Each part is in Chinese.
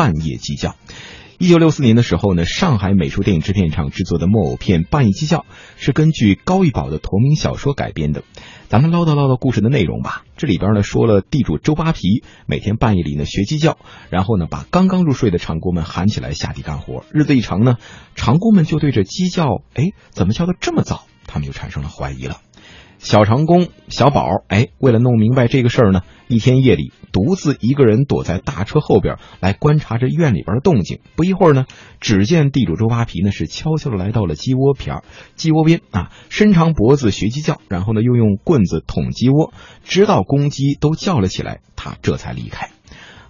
半夜鸡叫。一九六四年的时候呢，上海美术电影制片厂制作的木偶片《半夜鸡叫》是根据高玉宝的同名小说改编的。咱们唠叨唠叨故事的内容吧。这里边呢说了地主周扒皮每天半夜里呢学鸡叫，然后呢把刚刚入睡的长工们喊起来下地干活。日子一长呢，长工们就对着鸡叫，哎，怎么叫的这么早？他们就产生了怀疑了。小长工小宝，哎，为了弄明白这个事儿呢，一天夜里独自一个人躲在大车后边来观察着院里边的动静。不一会儿呢，只见地主周扒皮呢是悄悄的来到了鸡窝边鸡窝边啊，伸长脖子学鸡叫，然后呢又用棍子捅鸡窝，直到公鸡都叫了起来，他这才离开。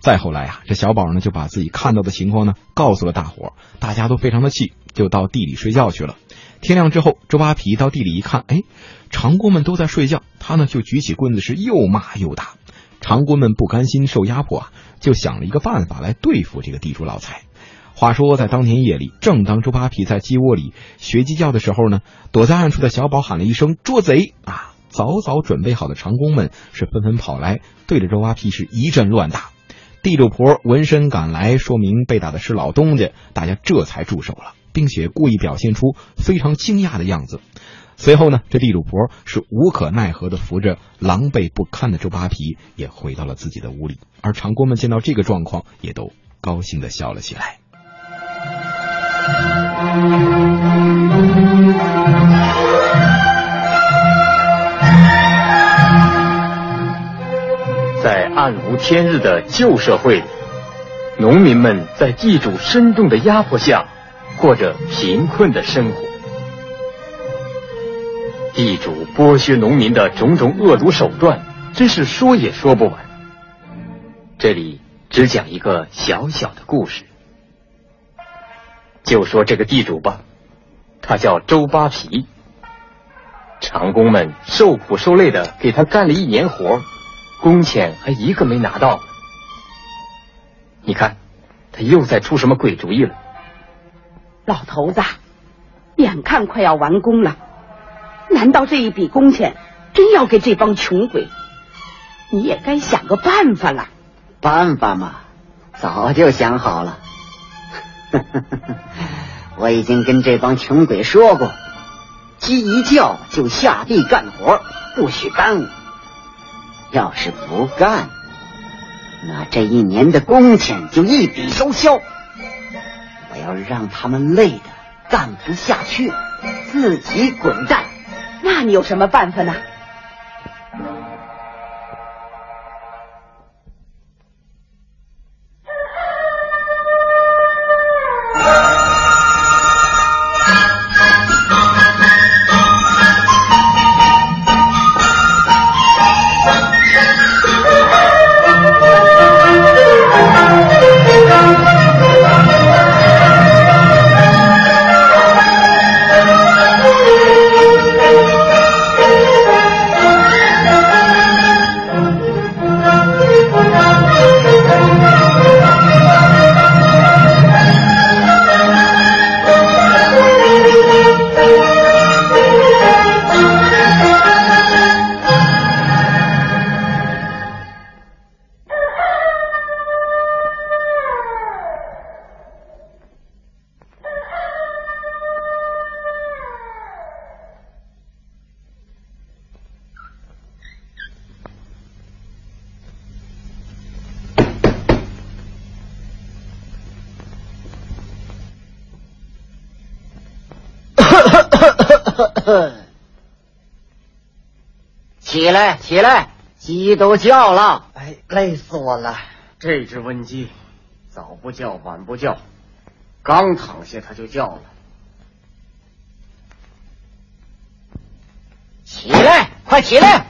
再后来啊，这小宝呢就把自己看到的情况呢告诉了大伙，大家都非常的气，就到地里睡觉去了。天亮之后，周扒皮到地里一看，哎，长工们都在睡觉，他呢就举起棍子是又骂又打。长工们不甘心受压迫啊，就想了一个办法来对付这个地主老财。话说在当天夜里，正当周扒皮在鸡窝里学鸡叫的时候呢，躲在暗处的小宝喊了一声“捉贼”啊！早早准备好的长工们是纷纷跑来，对着周扒皮是一阵乱打。地主婆闻声赶来，说明被打的是老东家，大家这才住手了。并且故意表现出非常惊讶的样子。随后呢，这地主婆是无可奈何的扶着狼狈不堪的周扒皮，也回到了自己的屋里。而长工们见到这个状况，也都高兴的笑了起来。暗无天日的旧社会里，农民们在地主深重的压迫下。过着贫困的生活，地主剥削农民的种种恶毒手段，真是说也说不完。这里只讲一个小小的故事，就说这个地主吧，他叫周扒皮。长工们受苦受累的给他干了一年活，工钱还一个没拿到。你看，他又在出什么鬼主意了？老头子，眼看快要完工了，难道这一笔工钱真要给这帮穷鬼？你也该想个办法了。办法嘛，早就想好了。我已经跟这帮穷鬼说过，鸡一叫就下地干活，不许耽误。要是不干，那这一年的工钱就一笔收销。我要让他们累的干不下去，自己滚蛋。那你有什么办法呢？起来，起来，鸡都叫了。哎，累死我了！这只瘟鸡，早不叫，晚不叫，刚躺下它就叫了。起来，快起来！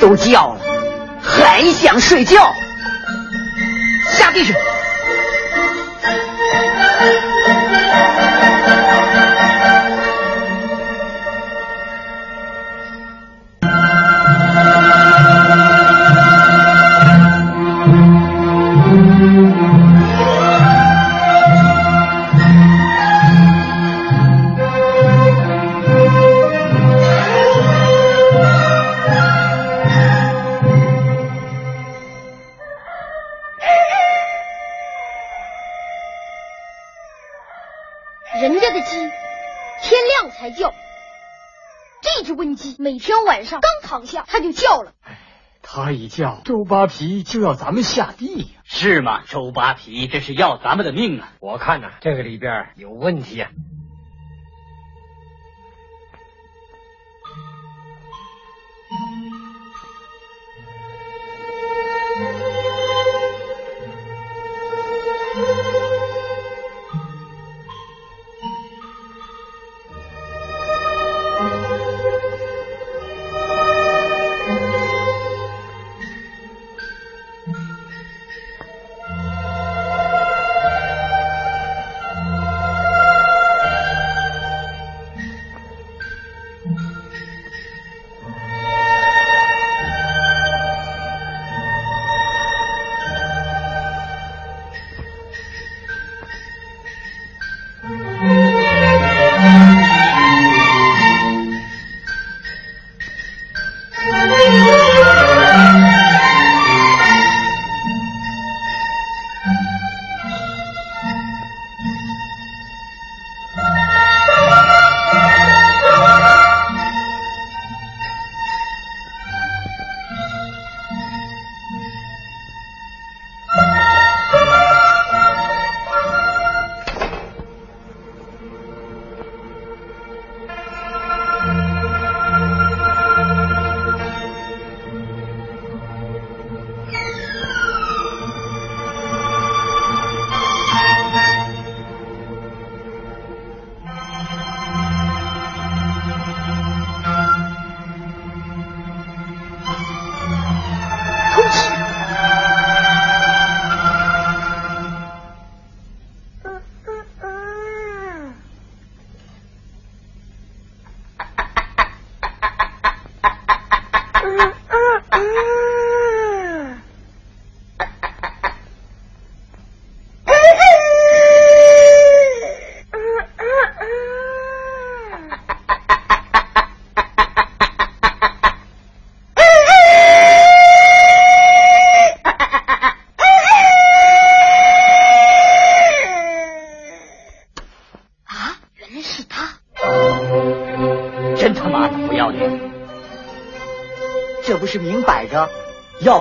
都叫了，还想睡觉？下地去！每天晚上刚躺下，他就叫了。他一叫，周扒皮就要咱们下地呀、是吗？周扒皮，这是要咱们的命啊！我看呐、这个里边有问题呀、啊，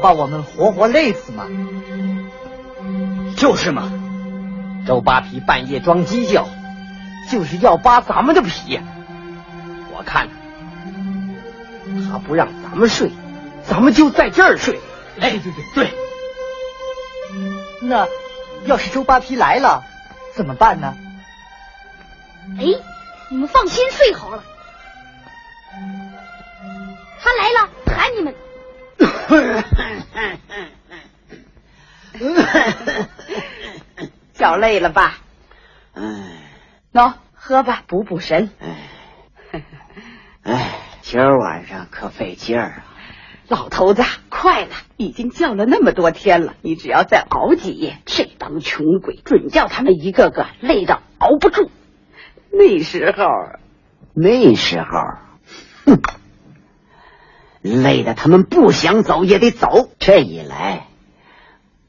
把我们活活累死吗？就是嘛，周扒皮半夜装鸡叫，就是要扒咱们的皮！我看他不让咱们睡，咱们就在这儿睡。哎，对对对，那要是周扒皮来了，怎么办呢？哎，你们放心睡好了。他来了，喊你们。叫累了吧？喏，喝吧，补补神。哎，今儿晚上可费劲儿啊！老头子，快了，已经叫了那么多天了，你只要再熬几夜，这帮穷鬼准叫他们一个个累到熬不住。那时候，那时候，哼，累得他们不想走也得走。这一来，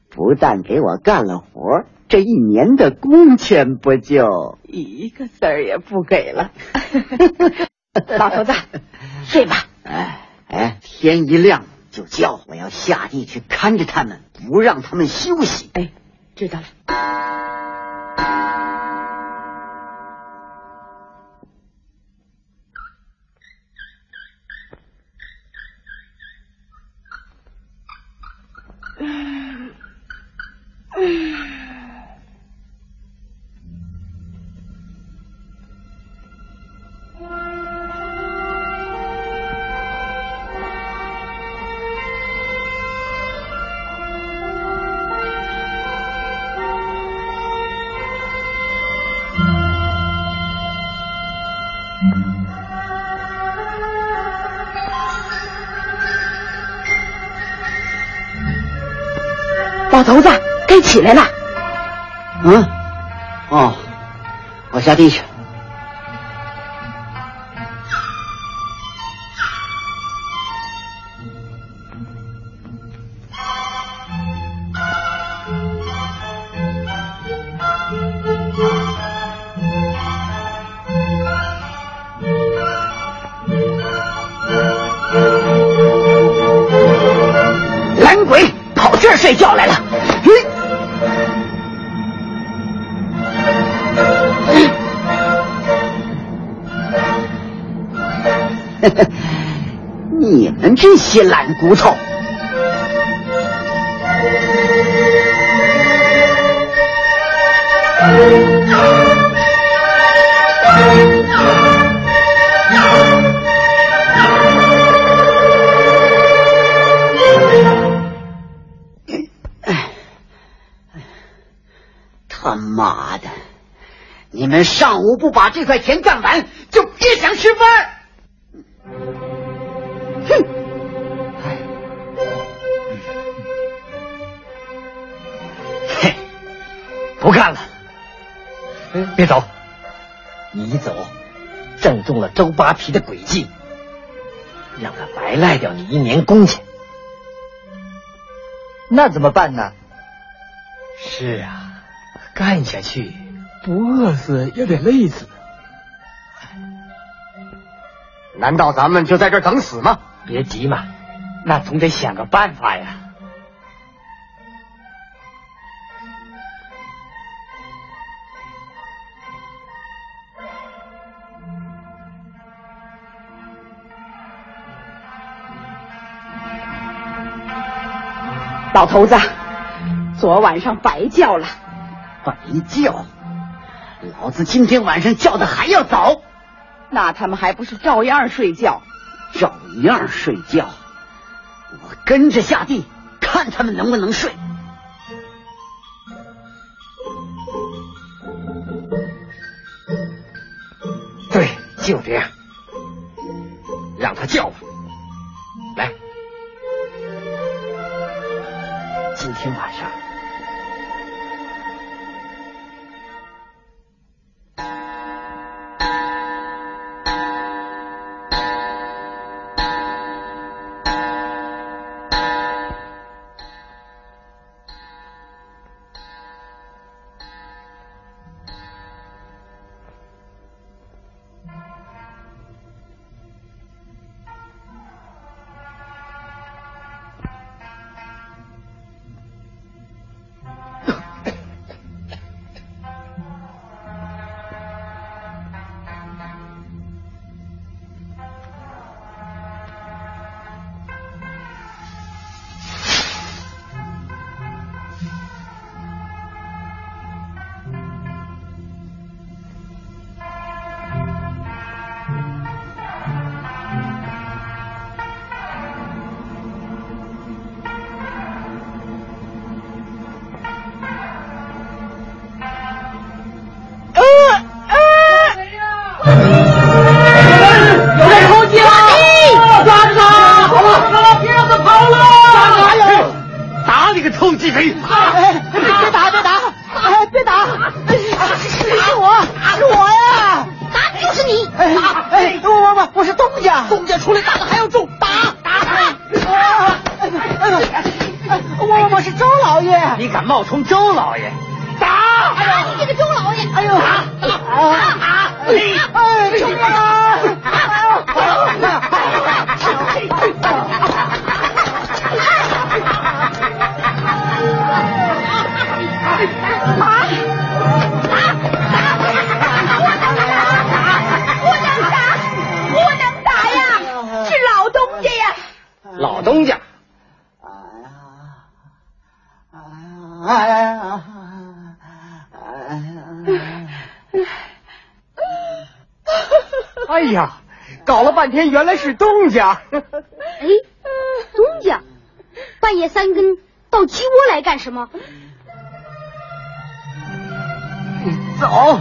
不但给我干了活，这一年的工钱不就……一个子儿也不给了。老头子，睡吧。哎哎，天一亮就叫，我要下地去看着他们，不让他们休息。哎，知道了。老头子，该起来了。嗯，哦，我下地去。你们这些懒骨头！他妈的！你们上午不把这块田干完，就别想吃饭！别走，你一走，正中了周扒皮的诡计，让他白赖掉你一年工钱。那怎么办呢？是啊，干下去不饿死也得累死。难道咱们就在这儿等死吗？别急嘛，那总得想个办法呀。老头子，昨晚上白叫了。白叫！老子今天晚上叫的还要早。那他们还不是照样睡觉？照样睡觉。我跟着下地，看他们能不能睡。对，就这样，让他叫吧。天晚上。半天原来是东家。哎，东家，半夜三更到鸡窝来干什么？走。